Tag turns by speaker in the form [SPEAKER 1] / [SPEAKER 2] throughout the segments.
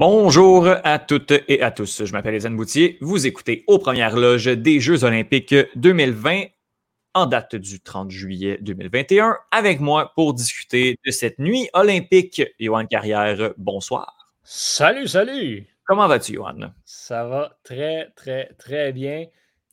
[SPEAKER 1] Bonjour à toutes et à tous. Je m'appelle Étienne Boutier. Vous écoutez aux premières loges des Jeux Olympiques 2020 en date du 30 juillet 2021 avec moi pour discuter de cette nuit olympique. Johan Carrière, bonsoir.
[SPEAKER 2] Salut, salut.
[SPEAKER 1] Comment vas-tu, Johan?
[SPEAKER 2] Ça va très, très, très bien.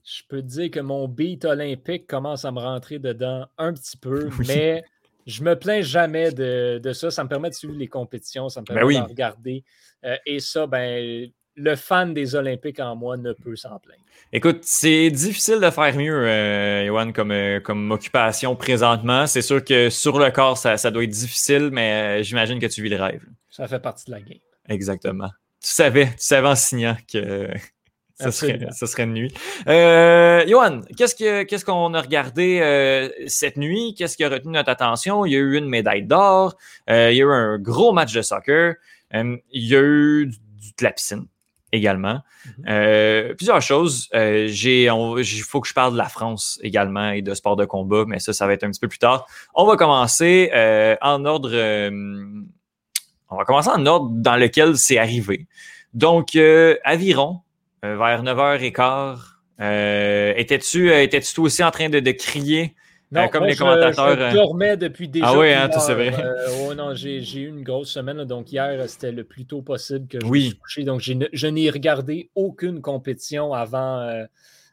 [SPEAKER 2] Je peux te dire que mon beat olympique commence à me rentrer dedans un petit peu, mais je me plains jamais de, ça. Ça me permet de suivre les compétitions, ça me permet de regarder. Euh, et ça, ben, le fan des Olympiques en moi ne peut s'en plaindre.
[SPEAKER 1] Écoute, c'est difficile de faire mieux, euh, comme, euh, comme occupation présentement. C'est sûr que sur le corps, ça, doit être difficile, mais euh, j'imagine que tu vis le rêve.
[SPEAKER 2] Ça fait partie de la game.
[SPEAKER 1] Exactement. Tu savais, tu savais en signant que ça serait, ça serait, une nuit. Euh, Johan, qu'est-ce qu'on a regardé euh, cette nuit? Qu'est-ce qui a retenu notre attention? Il y a eu une médaille d'or. Euh, il y a eu un gros match de soccer. il y a eu du, de la piscine également. Mm-hmm. plusieurs choses. j'ai, il faut que je parle de la France également et de sport de combat, mais ça, ça va être un petit peu plus tard. On va commencer en ordre. on va commencer en ordre dans lequel c'est arrivé. Donc, aviron, euh, vers 9h15. Euh, étais-tu euh, étais aussi en train de, crier comme les commentateurs?
[SPEAKER 2] Je, dormais depuis déjà.
[SPEAKER 1] Ah oui, hein, c'est vrai.
[SPEAKER 2] oh non, j'ai eu une grosse semaine. donc hier, c'était le plus tôt possible que je oui. me suis couché. Donc je n'ai regardé aucune compétition avant,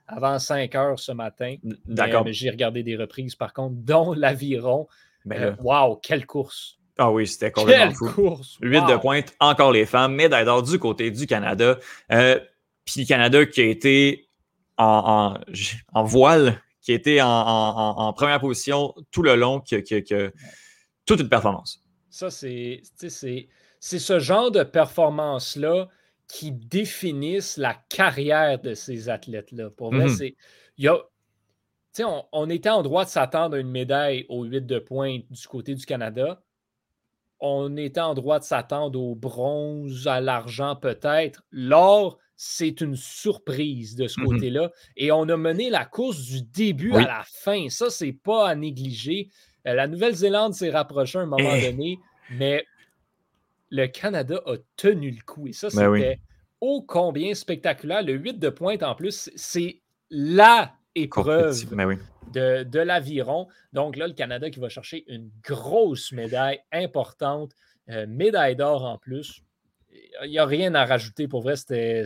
[SPEAKER 2] avant 5 heures ce matin. D'accord. Mais, j'ai regardé des reprises par contre, dont l'aviron. Ben wow, quelle course!
[SPEAKER 1] Ah oui, c'était complètement
[SPEAKER 2] Quelle course!
[SPEAKER 1] 8 de pointe, encore les femmes, médaille d'or du côté du Canada. Puis le Canada qui a été en, voile, qui été en, première position tout le long, qui, a toute une performance.
[SPEAKER 2] Ça, c'est ce genre de performance-là qui définissent la carrière de ces athlètes-là. Pour vrai, y a, on, on, était en droit de s'attendre à une médaille au 8 de pointe du côté du Canada. On était en droit de s'attendre au bronze, à l'argent peut-être. L'or, c'est une surprise de ce mmh côté-là. Et on a mené la course du début à la fin. Ça, c'est pas à négliger. Euh, la Nouvelle-Zélande s'est rapprochée à un moment eh. donné, mais le Canada a tenu le coup. Et ça, ben c'était ô combien spectaculaire. Le 8 de pointe, en plus, c'est la épreuve
[SPEAKER 1] ben
[SPEAKER 2] de, l'aviron. Donc là, le Canada qui va chercher une grosse médaille importante, euh, médaille d'or en plus il n'y a rien à rajouter. Pour vrai, c'était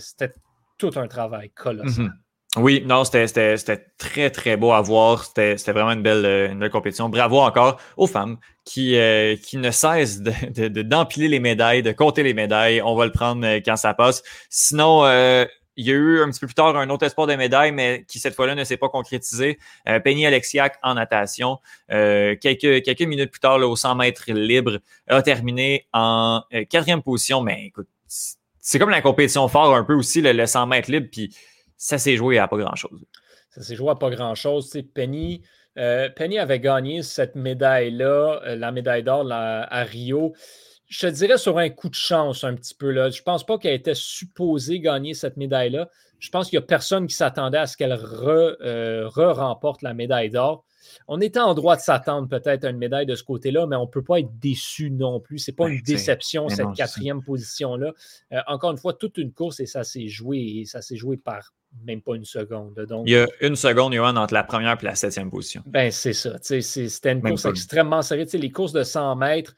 [SPEAKER 2] tout un travail colossal. Mhm.
[SPEAKER 1] Oui, non, c'était très, très beau à voir. C'était vraiment une belle, une belle compétition. Bravo encore aux femmes qui, euh, qui ne cessent d'empiler de, les médailles, de compter les médailles. On va le prendre euh, quand ça passe. Sinon, euh, il y a eu un petit peu plus tard un autre espoir de médaille, mais qui cette fois-là ne s'est pas concrétisé. Penny Alexiak en natation, quelques, quelques minutes plus tard, au 100 mètres libre, a terminé en quatrième position. Mais écoute, c'est comme la compétition fort un peu aussi, le, 100 mètres libre, puis ça s'est joué à pas grand-chose.
[SPEAKER 2] Ça s'est joué à pas grand-chose. Penny, euh, Penny avait gagné cette médaille-là, euh, la médaille d'or à Rio. Je te dirais sur un coup de chance un petit peu. Là. Je ne pense pas qu'elle était supposée gagner cette médaille-là. Je pense qu'il n'y a personne qui s'attendait à ce qu'elle euh, re-remporte la médaille d'or on était en droit de s'attendre peut-être à une médaille de ce côté-là, mais on ne peut pas être déçu non plus. Ce n'est pas ben, une déception, cette quatrième position-là. Euh, encore une fois, toute une course et ça s'est joué et ça s'est joué par même pas une seconde. Donc,
[SPEAKER 1] Il y a une seconde, Johan, entre la première et la septième position.
[SPEAKER 2] Ben, c'est ça. C'était une course extrêmement serrée. les courses de 100 mètres,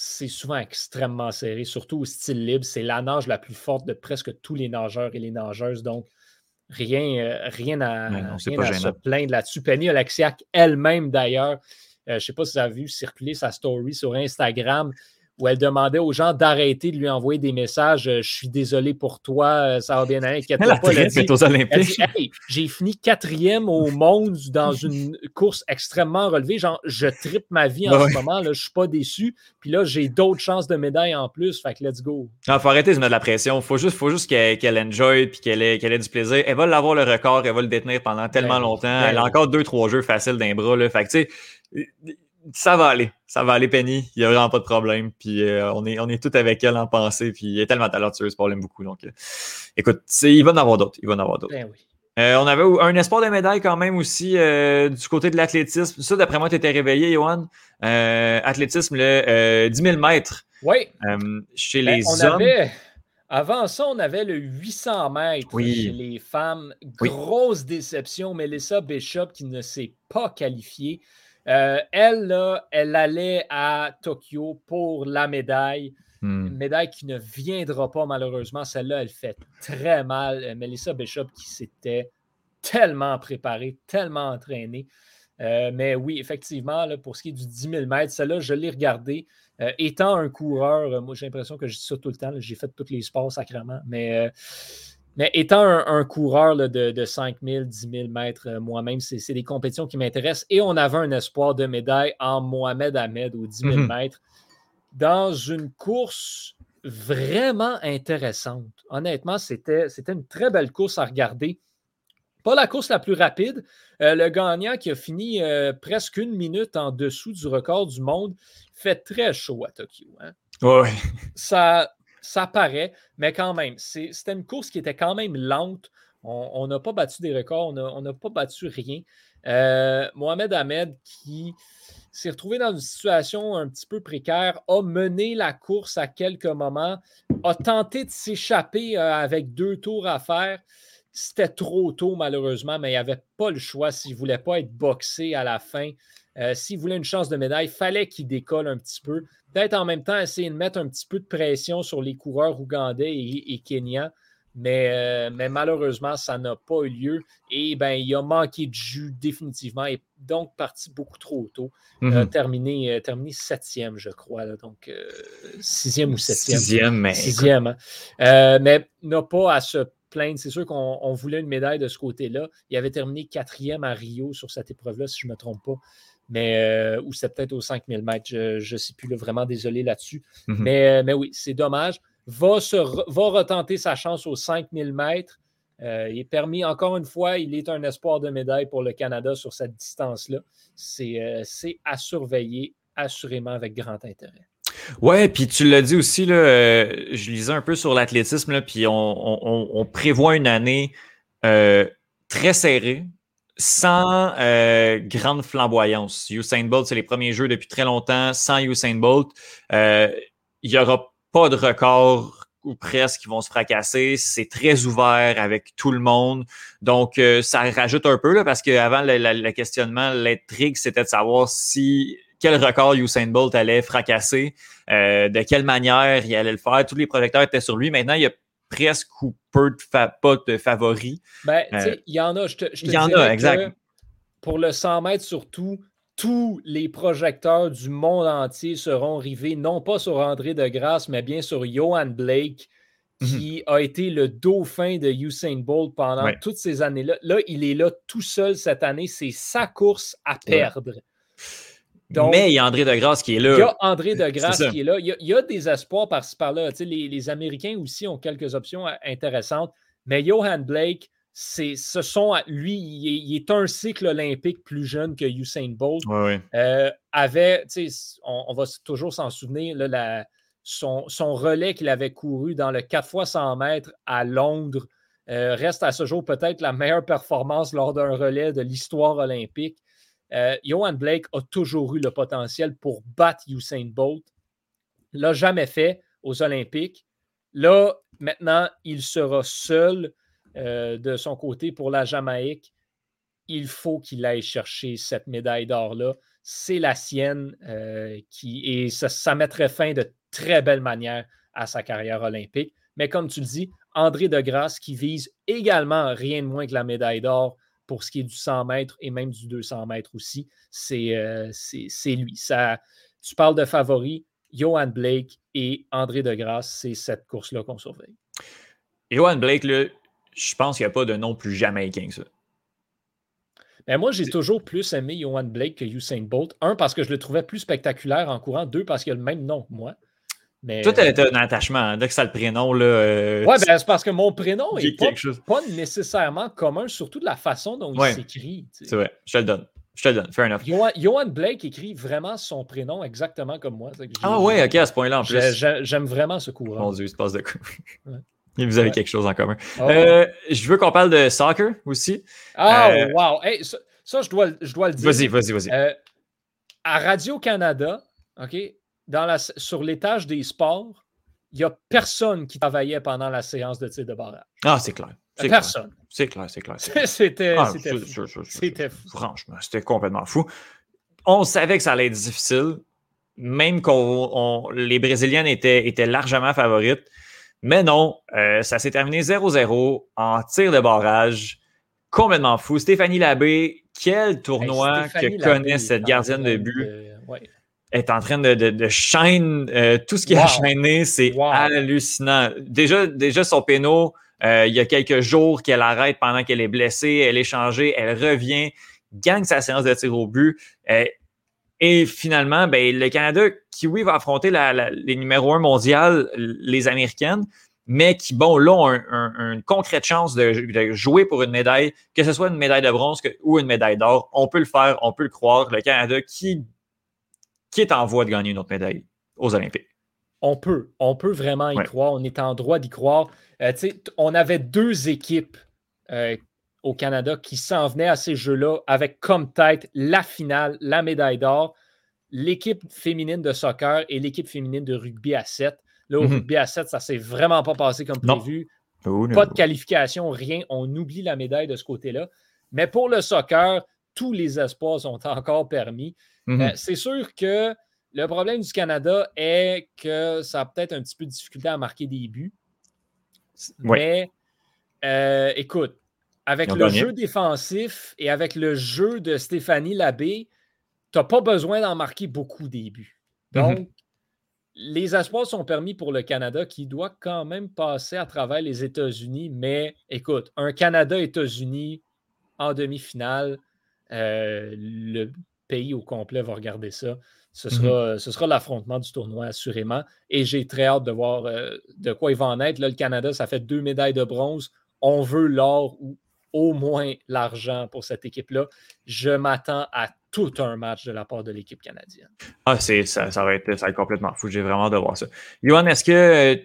[SPEAKER 2] c'est souvent extrêmement serré, surtout au style libre. C'est la nage la plus forte de presque tous les nageurs et les nageuses. Donc, Rien, euh, rien à, se plaindre là-dessus. Penny Alexiak elle-même, d'ailleurs, euh, je ne sais pas si vous avez vu circuler sa story sur Instagram où elle demandait aux gens d'arrêter de lui envoyer des messages euh, Je suis désolé pour toi, euh, ça va bien aller.
[SPEAKER 1] Elle a pas, dit, aux Olympiques.
[SPEAKER 2] J'ai fini quatrième au monde dans une course extrêmement relevée. Genre, je tripe ma vie en ce moment. Je ne suis pas déçu. Puis là, j'ai d'autres chances de médailles en plus. Fait que let's go.
[SPEAKER 1] Il faut arrêter de mettre de la pression. Il faut juste, faut juste qu'elle enjoy et qu'elle ait, ait, du plaisir. Elle va l'avoir le record. Elle va le détenir pendant tellement ben longtemps. Ben elle a encore deux, trois jeux faciles d'un bras. Là. Fait que tu sais ça va aller. Ça va aller, Penny. Il n'y a vraiment pas de problème. Puis euh, on, est, on est tout avec elle en pensée. Puis il est tellement talentueuse, pas l'aime beaucoup. Donc, euh, écoute, il va en avoir d'autres. Il va en avoir d'autres. Ben on avait un espoir de médaille quand même aussi du côté de l'athlétisme. Ça, d'après moi, tu étais réveillé, Johan. athlétisme, le 10 000 mètres.
[SPEAKER 2] Oui.
[SPEAKER 1] chez ben, les hommes.
[SPEAKER 2] Avant ça, on avait le 800 mètres chez les femmes. Grosse déception. Melissa Bishop qui ne s'est pas qualifiée. Euh, elle, là, elle allait à Tokyo pour la médaille. Une hmm. médaille qui ne viendra pas malheureusement. Celle-là, elle fait très mal. Euh, Melissa Bishop qui s'était tellement préparée, tellement entraînée. Euh, mais oui, effectivement, là, pour ce qui est du 10 000 mètres, celle-là, je l'ai regardée. Euh, étant un coureur, moi j'ai l'impression que je dis ça tout le temps, j'ai fait tous les sports sacrément, mais, mais étant un, coureur de, de 5 000, 10 000 mètres moi-même, c'est des compétitions qui m'intéressent et on avait un espoir de médaille en Mohamed Ahmed aux 10 000 mhm. mètres dans une course vraiment intéressante. Honnêtement, c'était une très belle course à regarder. Pas la course la plus rapide. le gagnant qui a fini presque une minute en dessous du record du monde fait très chaud à Tokyo. Hein.
[SPEAKER 1] Oui.
[SPEAKER 2] Ça, ça paraît, mais quand même, c'était une course qui était quand même lente. On n'a pas battu des records, on n'a pas battu rien. Euh, Mohamed Ahmed, qui s'est retrouvé dans une situation un petit peu précaire, a mené la course à quelques moments, a tenté de s'échapper euh, avec deux tours à faire. C'était trop tôt, malheureusement, mais il n'y avait pas le choix s'il ne voulait pas être boxé à la fin. Euh, s'il voulait une chance de médaille, il fallait qu'il décolle un petit peu. Peut-être en même temps essayer de mettre un petit peu de pression sur les coureurs ougandais et, et kenyans. Mais, euh, mais, malheureusement, ça n'a pas eu lieu. Et ben, il a manqué de jus définitivement et donc parti beaucoup trop tôt. Mhm. terminé, terminé septième, je crois. donc sixième ou septième.
[SPEAKER 1] Sixième, mais.
[SPEAKER 2] Sixième. Hein. mais n'a pas à se plaindre. C'est sûr qu'on voulait une médaille de ce côté-là. Il avait terminé quatrième à Rio sur cette épreuve-là, si je ne me trompe pas mais euh, ou c'est peut-être aux 5000 mètres, je ne sais plus, vraiment désolé là-dessus. Mhm. mais, euh, mais oui, c'est dommage. Va, se va retenter sa chance aux 5000 mètres. Euh, il est permis, encore une fois, il est un espoir de médaille pour le Canada sur cette distance-là. C'est à surveiller assurément avec grand intérêt.
[SPEAKER 1] Ouais, puis tu l'as dit aussi, là, je lisais un peu sur l'athlétisme, puis on, on, prévoit une année très serrée sans euh, grande flamboyance. Usain Bolt, c'est les premiers jeux depuis très longtemps. Sans Usain Bolt, euh, il n'y aura pas de record ou presque qui vont se fracasser. C'est très ouvert avec tout le monde. Donc, euh, ça rajoute un peu là, parce qu'avant, le, le, questionnement, l'intrigue, c'était de savoir si quel record Usain Bolt allait fracasser, de quelle manière il allait le faire. Tous les projecteurs étaient sur lui. Maintenant, il y a presque ou peu de pas de favoris.
[SPEAKER 2] Ben, euh, il y en a, je te,
[SPEAKER 1] Il y en a, exact.
[SPEAKER 2] Pour le 100 mètres surtout, tous les projecteurs du monde entier seront rivés, non pas sur André de Grasse, mais bien sur Johan Blake, qui mhm. a été le dauphin de Usain Bolt pendant toutes ces années-là. Là, il est là tout seul cette année. C'est sa course à perdre
[SPEAKER 1] mais il y a André Degrasse qui est là.
[SPEAKER 2] Il y a André Degrasse qui est là. Il y a, des espoirs par-ci par-là. Les, les, Américains aussi ont quelques options intéressantes. Mais Johan Blake, c'est, ce sont, lui, il est, un cycle olympique plus jeune que Usain Bolt.
[SPEAKER 1] Euh,
[SPEAKER 2] avait, on, va toujours s'en souvenir, la, son, relais qu'il avait couru dans le 4 x 100 mètres à Londres euh, reste à ce jour peut-être la meilleure performance lors d'un relais de l'histoire olympique. Euh, Johan Blake a toujours eu le potentiel pour battre Usain Bolt. L'a jamais fait aux Olympiques. Là, maintenant, il sera seul euh, de son côté pour la Jamaïque. Il faut qu'il aille chercher cette médaille d'or-là. C'est la sienne euh, qui, et ça, ça, mettrait fin de très belle manière à sa carrière olympique. Mais comme tu le dis, André Degrasse qui vise également rien de moins que la médaille d'or pour ce qui est du 100 mètres et même du 200 mètres aussi, euh, c'est lui. Ça, tu parles de favoris, Johan Blake et André Degrasse, c'est cette course-là qu'on surveille.
[SPEAKER 1] Johan Blake, je pense qu'il n'y a pas de nom plus jamaïcain que ça.
[SPEAKER 2] Ben moi, j'ai toujours plus aimé Johan Blake que Usain Bolt. Un, parce que je le trouvais plus spectaculaire en courant. Deux, parce qu'il a le même nom que moi.
[SPEAKER 1] Mais, Toi, tu as un attachement. Hein, dès que ça le prénom, là.
[SPEAKER 2] Euh, ouais, ben, c'est parce que mon prénom n'est pas, nécessairement commun, surtout de la façon dont il s'écrit.
[SPEAKER 1] C'est vrai, je te le donne. Je te le donne. Fair enough.
[SPEAKER 2] Johan, Blake écrit vraiment son prénom exactement comme moi.
[SPEAKER 1] ah ouais, ok, à ce point-là en plus.
[SPEAKER 2] J'aime vraiment ce courant.
[SPEAKER 1] Mon Dieu, il se passe de quoi. vous avez quelque chose en commun. Ah euh, je veux qu'on parle de soccer aussi.
[SPEAKER 2] Ah, euh, wow. ça, je, dois, je dois le dire.
[SPEAKER 1] Vas-y, vas-y, vas-y.
[SPEAKER 2] À Radio-Canada, OK, dans la, sur l'étage des sports, il n'y a personne qui travaillait pendant la séance de tir de barrage.
[SPEAKER 1] Ah, c'est clair.
[SPEAKER 2] Personne.
[SPEAKER 1] C'est clair, c'est clair.
[SPEAKER 2] C'était ah, fou.
[SPEAKER 1] Franchement, c'était complètement fou. On savait que ça allait être difficile, même que les Brésiliennes étaient, étaient largement favorites. Mais non, euh, ça s'est terminé 0-0 en tir de barrage. Complètement fou. Stéphanie Labbé, quel tournoi que connaît cette gardienne de but? Est en train de, de, chaîne euh, tout ce qui a chaîné, c'est hallucinant. Déjà, déjà son péno, euh, il y a quelques jours qu'elle arrête pendant qu'elle est blessée, elle est changée, elle revient, gagne sa séance de tir au but. Et finalement, ben, le Canada, qui oui, va affronter les numéros un mondial, les Américaines, mais qui, bon, là, ont une concrète chance de, jouer pour une médaille, que ce soit une médaille de bronze ou une médaille d'or. On peut le faire, on peut le croire. Le Canada qui, qui est en voie de gagner une autre médaille aux Olympiques.
[SPEAKER 2] On peut, on peut vraiment y croire. On est en droit d'y croire. Euh, on avait deux équipes euh, au Canada qui s'en venait à ces Jeux-là avec comme tête la finale, la médaille d'or, l'équipe féminine de soccer et l'équipe féminine de rugby à 7. Là, au mhm. rugby à 7, ça ne s'est vraiment pas passé comme prévu. Oh, pas de qualification, rien. On oublie la médaille de ce côté-là. Mais pour le soccer, tous les espoirs sont encore permis. Mhm. Euh, c'est sûr que le problème du Canada est que ça a peut-être un petit peu de difficulté à marquer des buts. Mais euh, écoute, avec le jeu défensif et avec le jeu de Stéphanie Labbé, tu n'as pas besoin d'en marquer beaucoup des buts. Mhm. Donc, les espoirs sont permis pour le Canada qui doit quand même passer à travers les États-Unis. Mais écoute, un Canada-États-Unis en demi-finale, euh, le pays au complet va regarder ça. Ce mhm. sera, ce sera l'affrontement du tournoi, assurément. Et j'ai très hâte de voir euh, de quoi il va en être. Là, le Canada, ça fait deux médailles de bronze. On veut l'or ou au moins l'argent pour cette équipe-là. Je m'attends à tout un match de la part de l'équipe canadienne.
[SPEAKER 1] Ah, c'est, ça, ça, va être, ça complètement fou. J'ai vraiment de voir ça. Johan, est-ce qu'il euh,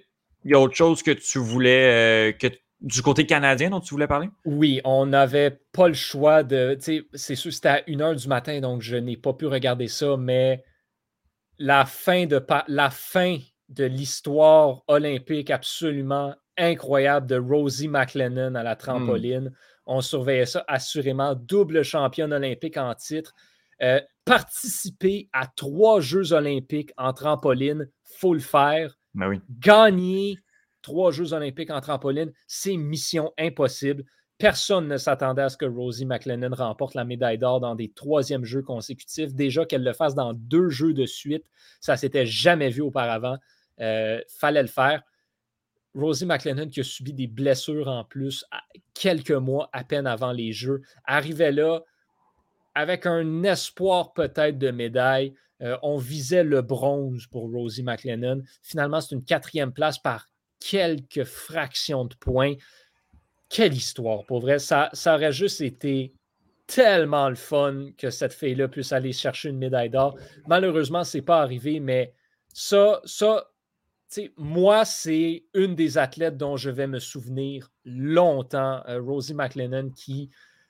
[SPEAKER 1] y a autre chose que tu voulais, euh, que du côté canadien dont tu voulais parler?
[SPEAKER 2] Oui, on n'avait pas le choix de. C'est sûr, c'était à 1h du matin, donc je n'ai pas pu regarder ça, mais la fin de, la fin de l'histoire olympique absolument incroyable de Rosie McLennan à la trampoline. On surveillait ça assurément. Double championne olympique en titre. Euh, participer à trois Jeux olympiques en trampoline, faut le faire.
[SPEAKER 1] Ben
[SPEAKER 2] Gagner trois Jeux olympiques en trampoline, c'est mission impossible. Personne ne s'attendait à ce que Rosie McLennan remporte la médaille d'or dans des troisièmes Jeux consécutifs. Déjà qu'elle le fasse dans deux Jeux de suite, ça s'était jamais vu auparavant. Euh, fallait le faire. Rosie McLennan qui a subi des blessures en plus quelques mois à peine avant les Jeux, arrivait là avec un espoir peut-être de médaille. Euh, on visait le bronze pour Rosie McLennan. Finalement, c'est une quatrième place par quelques fractions de points. Quelle histoire, pour vrai. Ça, ça aurait juste été tellement le fun que cette fille-là puisse aller chercher une médaille d'or. Malheureusement, ce n'est pas arrivé, mais ça, ça moi, c'est une des athlètes dont je vais me souvenir longtemps, euh, Rosie McLennan, qui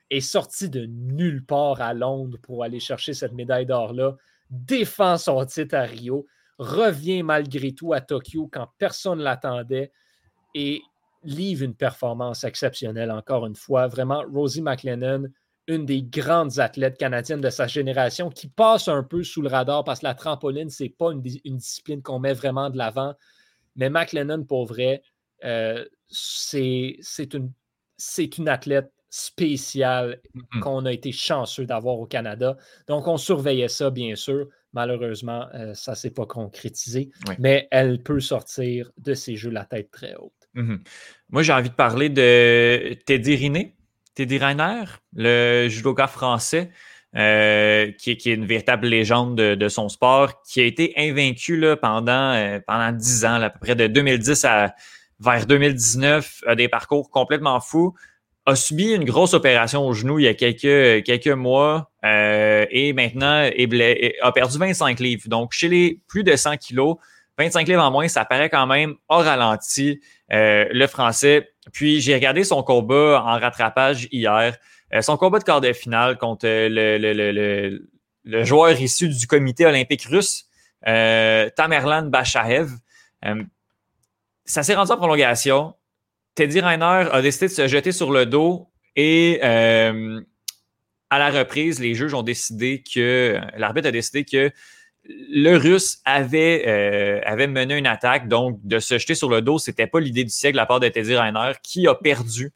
[SPEAKER 2] est sortie de nulle part à Londres pour aller chercher cette médaille d'or-là, défend son titre à Rio, revient malgré tout à Tokyo quand personne ne l'attendait et livre une performance exceptionnelle encore une fois. Vraiment, Rosie McLennan, une des grandes athlètes canadiennes de sa génération qui passe un peu sous le radar parce que la trampoline, ce n'est pas une, discipline qu'on met vraiment de l'avant. Mais McLennan, pour vrai, euh, c'est une, une athlète spéciale mm-hmm. qu'on a été chanceux d'avoir au Canada. Donc, on surveillait ça, bien sûr. Malheureusement, euh, ça ne s'est pas concrétisé, mais elle peut sortir de ces jeux la tête très haute.
[SPEAKER 1] Mm-hmm. Moi, j'ai envie de parler de Teddy Riné, Teddy Reiner, le judoka français. Euh, qui, est une véritable légende de, son sport, qui a été invaincu là, pendant, euh, pendant 10 ans, à peu près de 2010 à vers 2019, a des parcours complètement fous, a subi une grosse opération au genou il y a quelques, quelques mois, et maintenant a perdu 25 livres. Donc, chez les plus de 100 kilos, 25 livres en moins, ça paraît quand même au ralenti, le français. Puis, j'ai regardé son combat en rattrapage hier. son combat de quart de finale contre le, le, joueur issu du comité olympique russe, Tamerlan Bachaev. ça s'est rendu en prolongation. Teddy Reiner a décidé de se jeter sur le dos et euh, à la reprise, les juges ont décidé que l'arbitre a décidé que le Russe avait, euh, avait mené une attaque, donc de se jeter sur le dos, c'était pas l'idée du siècle de la part de Teddy Reiner qui a perdu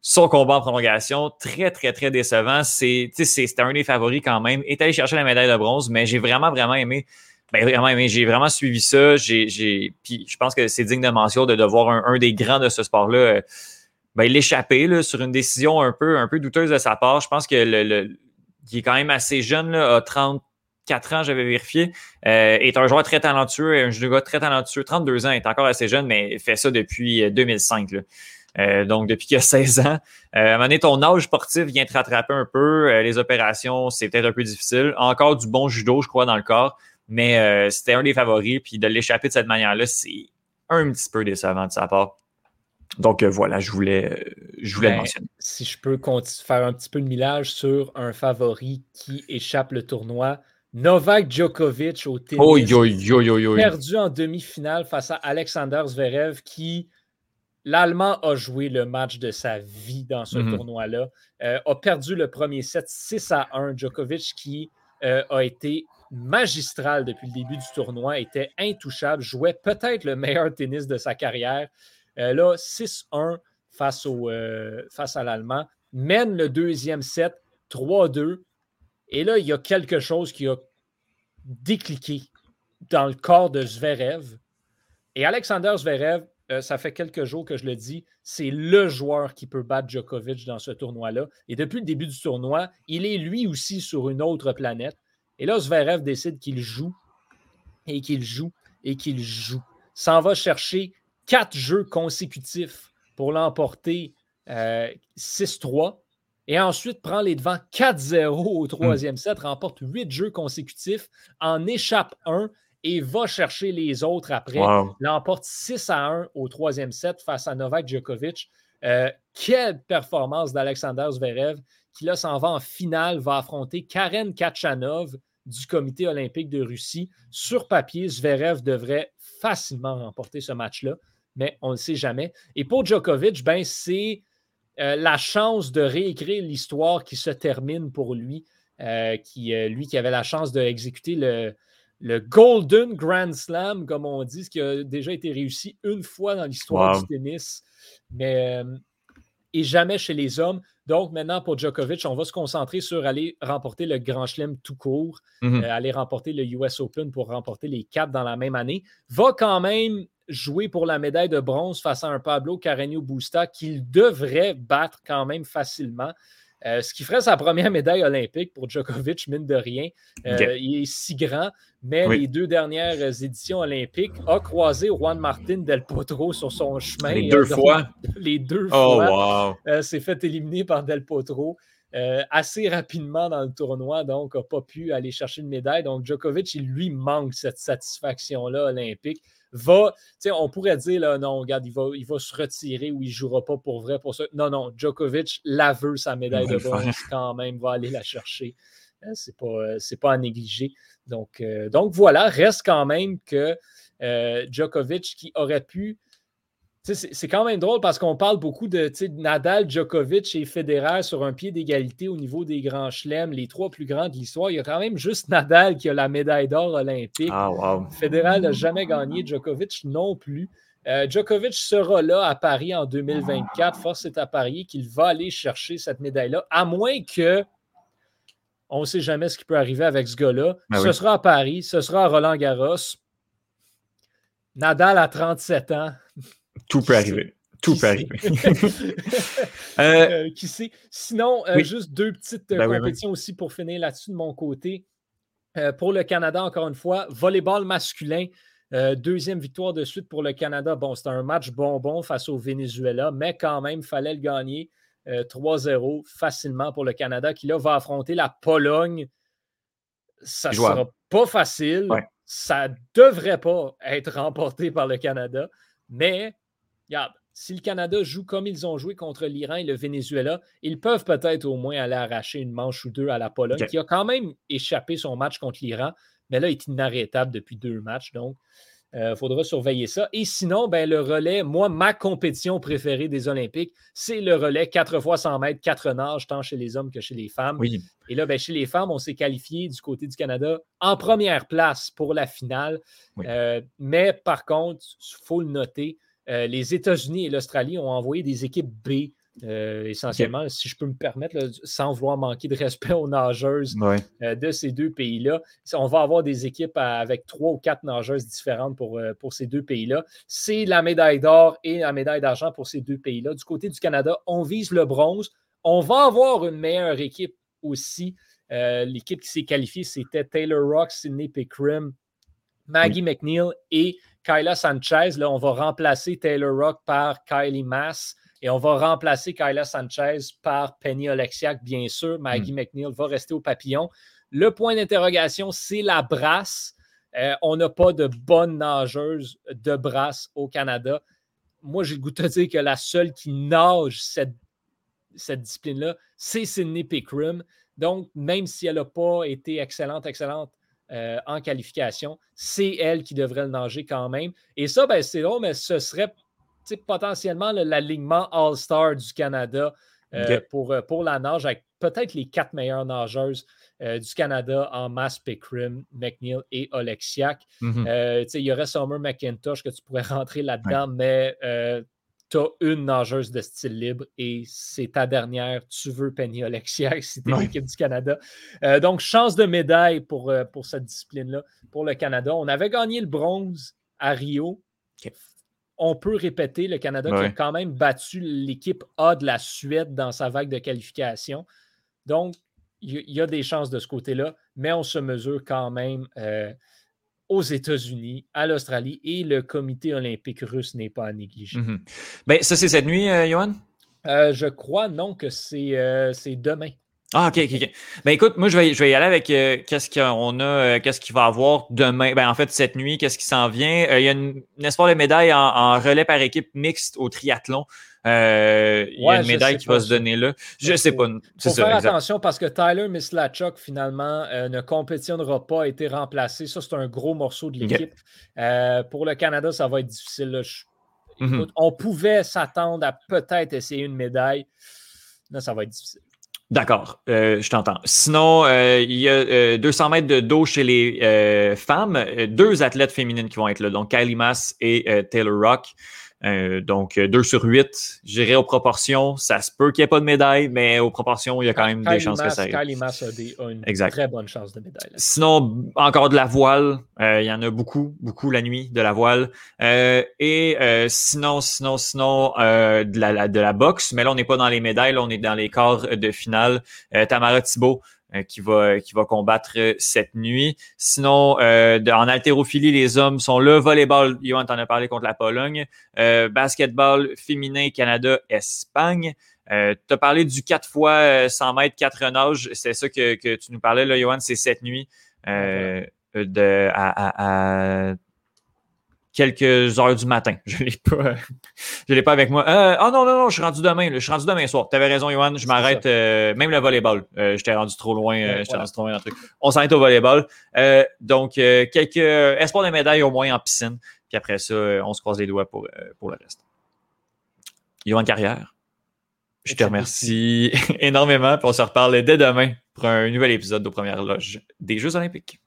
[SPEAKER 1] son combat en prolongation. Très, très, très décevant. C'était un des favoris quand même. Est allé chercher la médaille de bronze, mais j'ai vraiment, vraiment aimé ben, J'ai vraiment suivi ça. Je pense que c'est digne de mention de, de voir un, des grands de ce sport-là euh, ben, l'échapper sur une décision un peu, un peu douteuse de sa part. Je pense que le, il est quand même assez jeune, là, à 34 ans, j'avais vérifié. Euh, est un joueur très talentueux, un gars très talentueux. 32 ans, est encore assez jeune, mais fait ça depuis 2005. Euh, euh, donc, depuis qu'il a 16 ans. à un moment donné, ton âge sportif vient te rattraper un peu. les opérations, c'est peut-être un peu difficile. Encore du bon judo, je crois, dans le corps. Mais euh, c'était un des favoris. Puis de l'échapper de cette manière-là, c'est un petit peu décevant de sa part. Donc euh, voilà, je voulais, euh, je voulais le ben, mentionner.
[SPEAKER 2] Si je peux faire un petit peu de millage sur un favori qui échappe le tournoi, Novak Djokovic au tennis. perdu en demi-finale face à Alexander Zverev qui, l'Allemand a joué le match de sa vie dans ce mm-hmm. tournoi-là, a perdu le premier set 6 à 1. Djokovic qui a été magistral depuis le début du tournoi, était intouchable, jouait peut-être le meilleur tennis de sa carrière. Là, 6-1 face, euh, face à l'Allemand, mène le deuxième set 3-2. Et là, il y a quelque chose qui a décliqué dans le corps de Zverev. Et Alexander Zverev, euh, ça fait quelques jours que je le dis, c'est le joueur qui peut battre Djokovic dans ce tournoi-là. Et depuis le début du tournoi, il est lui aussi sur une autre planète. Et là, Zverev décide qu'il joue et qu'il joue et qu'il joue. S'en va chercher quatre jeux consécutifs pour l'emporter 6-3 euh, et ensuite prend les devants 4-0 au troisième set, remporte huit jeux consécutifs, en échappe un et va chercher les autres après. L'emporte 6 à 1 au troisième set face à Novak Djokovic. Euh, quelle performance d'Alexander Zverev qui là s'en va en finale, va affronter Karen Kachanov du comité olympique de Russie. Sur papier, Zverev devrait facilement remporter ce match-là, mais on ne le sait jamais. Et pour Djokovic, ben, c'est euh, la chance de réécrire l'histoire qui se termine pour lui, euh, qui, euh, lui qui avait la chance d'exécuter le, le Golden Grand Slam, comme on dit, ce qui a déjà été réussi une fois dans l'histoire du tennis. Mais et jamais chez les hommes. Donc maintenant, pour Djokovic, on va se concentrer sur aller remporter le Grand Chelem tout court, mhm. aller remporter le US Open pour remporter les quatre dans la même année. Va quand même jouer pour la médaille de bronze face à un Pablo Carreño Busta qu'il devrait battre quand même facilement. Euh, ce qui ferait sa première médaille olympique pour Djokovic, mine de rien. Euh, il est si grand, mais les deux dernières éditions olympiques a croisé Juan Martin Del Potro sur son chemin.
[SPEAKER 1] Les deux fois?
[SPEAKER 2] Les deux
[SPEAKER 1] oh,
[SPEAKER 2] fois. Wow. s'est fait éliminer par Del Potro. Euh, assez rapidement dans le tournoi, donc n'a pas pu aller chercher une médaille. Donc Djokovic, il lui manque cette satisfaction-là olympique va, on pourrait dire, là, non, regarde, il va, il va se retirer ou il ne jouera pas pour vrai pour ça. Non, non, Djokovic la veut, sa médaille de bronze, quand même, va aller la chercher. Euh, Ce n'est pas, euh, pas à négliger. Donc, euh, donc voilà, reste quand même que Djokovic qui aurait pu c'est quand même drôle parce qu'on parle beaucoup de Nadal, Djokovic et Federer sur un pied d'égalité au niveau des grands chelems, les trois plus grands de l'histoire. Il y a quand même juste Nadal qui a la médaille d'or olympique.
[SPEAKER 1] Ah,
[SPEAKER 2] Federer n'a jamais gagné, Djokovic non plus. Euh, Djokovic sera là à Paris en 2024. Force est à parier qu'il va aller chercher cette médaille-là, à moins que on ne sait jamais ce qui peut arriver avec ce gars-là. Ben ce sera à Paris, ce sera à Roland Garros. Nadal a 37 ans.
[SPEAKER 1] Tout peut arriver. Tout peut arriver.
[SPEAKER 2] Euh, qui sait? Sinon, euh, juste deux petites ben compétitions aussi pour finir là-dessus de mon côté. Euh, pour le Canada, encore une fois, volleyball masculin. deuxième victoire de suite pour le Canada. Bon, c'était un match bonbon face au Venezuela, mais quand même, il fallait le gagner. 3-0 facilement pour le Canada qui là va affronter la Pologne. Ça ne sera pas facile. Ça ne devrait pas être remporté par le Canada. Mais, regarde, si le Canada joue comme ils ont joué contre l'Iran et le Venezuela, ils peuvent peut-être au moins aller arracher une manche ou deux à la Pologne, qui a quand même échappé son match contre l'Iran, mais là, il est inarrêtable depuis deux matchs. Donc, il euh, faudra surveiller ça. Et sinon, ben, le relais, moi, ma compétition préférée des Olympiques, c'est le relais 4 fois 100 mètres, 4 nages, tant chez les hommes que chez les femmes.
[SPEAKER 1] Oui.
[SPEAKER 2] Et là, ben, chez les femmes, on s'est qualifié du côté du Canada en première place pour la finale. Euh, mais par contre, il faut le noter, euh, les États-Unis et l'Australie ont envoyé des équipes B. Euh, essentiellement, si je peux me permettre, sans vouloir manquer de respect aux nageuses euh, de ces deux pays-là. On va avoir des équipes avec trois ou quatre nageuses différentes pour, pour ces deux pays-là. C'est la médaille d'or et la médaille d'argent pour ces deux pays-là. Du côté du Canada, on vise le bronze. On va avoir une meilleure équipe aussi. L'équipe qui s'est qualifiée, c'était Taylor Rock, Sidney Pickrim, Maggie McNeil et Kyla Sanchez. Là, on va remplacer Taylor Rock par Kylie Mass et on va remplacer Kyla Sanchez par Penny Oleksiak, bien sûr. Maggie hmm. McNeil va rester au papillon. Le point d'interrogation, c'est la brasse. Euh, on n'a pas de bonne nageuse de brasse au Canada. Moi, j'ai le goût de dire que la seule qui nage cette, cette discipline-là, c'est Sydney Pickrim. Donc, même si elle n'a pas été excellente, excellente euh, en qualification. C'est elle qui devrait le nager quand même. Et ça, ben, c'est long, mais ce serait potentiellement l'alignement All-Star du Canada euh, pour, euh, pour la nage avec peut-être les quatre meilleures nageuses du Canada en masse Pickrim, McNeil et Oleksiak. Mm-hmm. il y aurait Summer McIntosh que tu pourrais rentrer là-dedans, mais tu as une nageuse de style libre et c'est ta dernière. Tu veux Penny Oleksiak si tu es l'équipe du Canada. Euh, donc, chance de médaille pour, euh, pour cette discipline-là, pour le Canada. On avait gagné le bronze à Rio. On peut répéter, le Canada qui a quand même battu l'équipe A de la Suède dans sa vague de qualification. Donc, il y, a des chances de ce côté-là, mais on se mesure quand même. Euh, aux États-Unis, à l'Australie et le comité olympique russe n'est pas à négliger.
[SPEAKER 1] Ben, ça, c'est cette nuit, euh, Johan?
[SPEAKER 2] Euh, je crois non que c'est euh, demain.
[SPEAKER 1] Ah, OK, OK, OK. Ben écoute, moi, je vais, je vais y aller avec qu'est-ce qu'on a, qu'est-ce qu'il va avoir demain? Ben, en fait, cette nuit, qu'est-ce qui s'en vient? il y a une, espoir de médaille en, relais par équipe mixte au triathlon. Euh, il y a une médaille qui va se donner là. Je ne sais pas.
[SPEAKER 2] Il faut faire attention parce que Tyler Mislachuk, finalement, euh, ne compétitionnera pas, a été remplacé. Ça, c'est un gros morceau de l'équipe. Euh, pour le Canada, ça va être difficile. Mhm. on pouvait s'attendre à peut-être essayer une médaille. Là, ça va être difficile.
[SPEAKER 1] D'accord, je t'entends. Sinon, il y a 200 mètres de dos chez les femmes. Deux athlètes féminines qui vont être là, donc Kylie Mass et Taylor Rock. Euh, donc, 2 sur 8, j'irai aux proportions. Ça se peut qu'il n'y ait pas de médaille, mais aux proportions, il y a quand même des chances que ça
[SPEAKER 2] Mass a, une très bonne chance de médaille.
[SPEAKER 1] Sinon, encore de la voile. Euh, il y en a beaucoup, beaucoup la nuit de la voile. Euh, et sinon, sinon, sinon, de, la, de la boxe. Mais là, on n'est pas dans les médailles, là, on est dans les quarts de finale. Tamara Thibault euh, qui, va, qui va combattre euh, cette nuit. Sinon, euh, en haltérophilie, les hommes sont là. Volleyball, Johan t'en a parlé contre la Pologne. basketball féminin, Canada, Espagne. Euh, tu as parlé du 4 fois 100 mètres, 4 nages. C'est ça que, que, tu nous parlais, là, Johan, c'est cette nuit. de, à, à, quelques heures du matin. Je l'ai pas, je l'ai pas avec moi. Euh, oh non, non, non, je suis rendu demain. Je suis rendu demain soir. Tu avais raison, Johan. Je m'arrête. Euh, même le volleyball. Euh, j'étais rendu trop loin. Euh, j'étais rendu trop loin dans le truc. On s'arrête au volleyball. donc, quelques espoirs de médailles au moins en piscine. Puis après ça, on se croise les doigts pour, pour le reste. Johan Carrière. Je te remercie énormément. Puis on se reparle dès demain pour un nouvel épisode de Première Loge des Jeux Olympiques.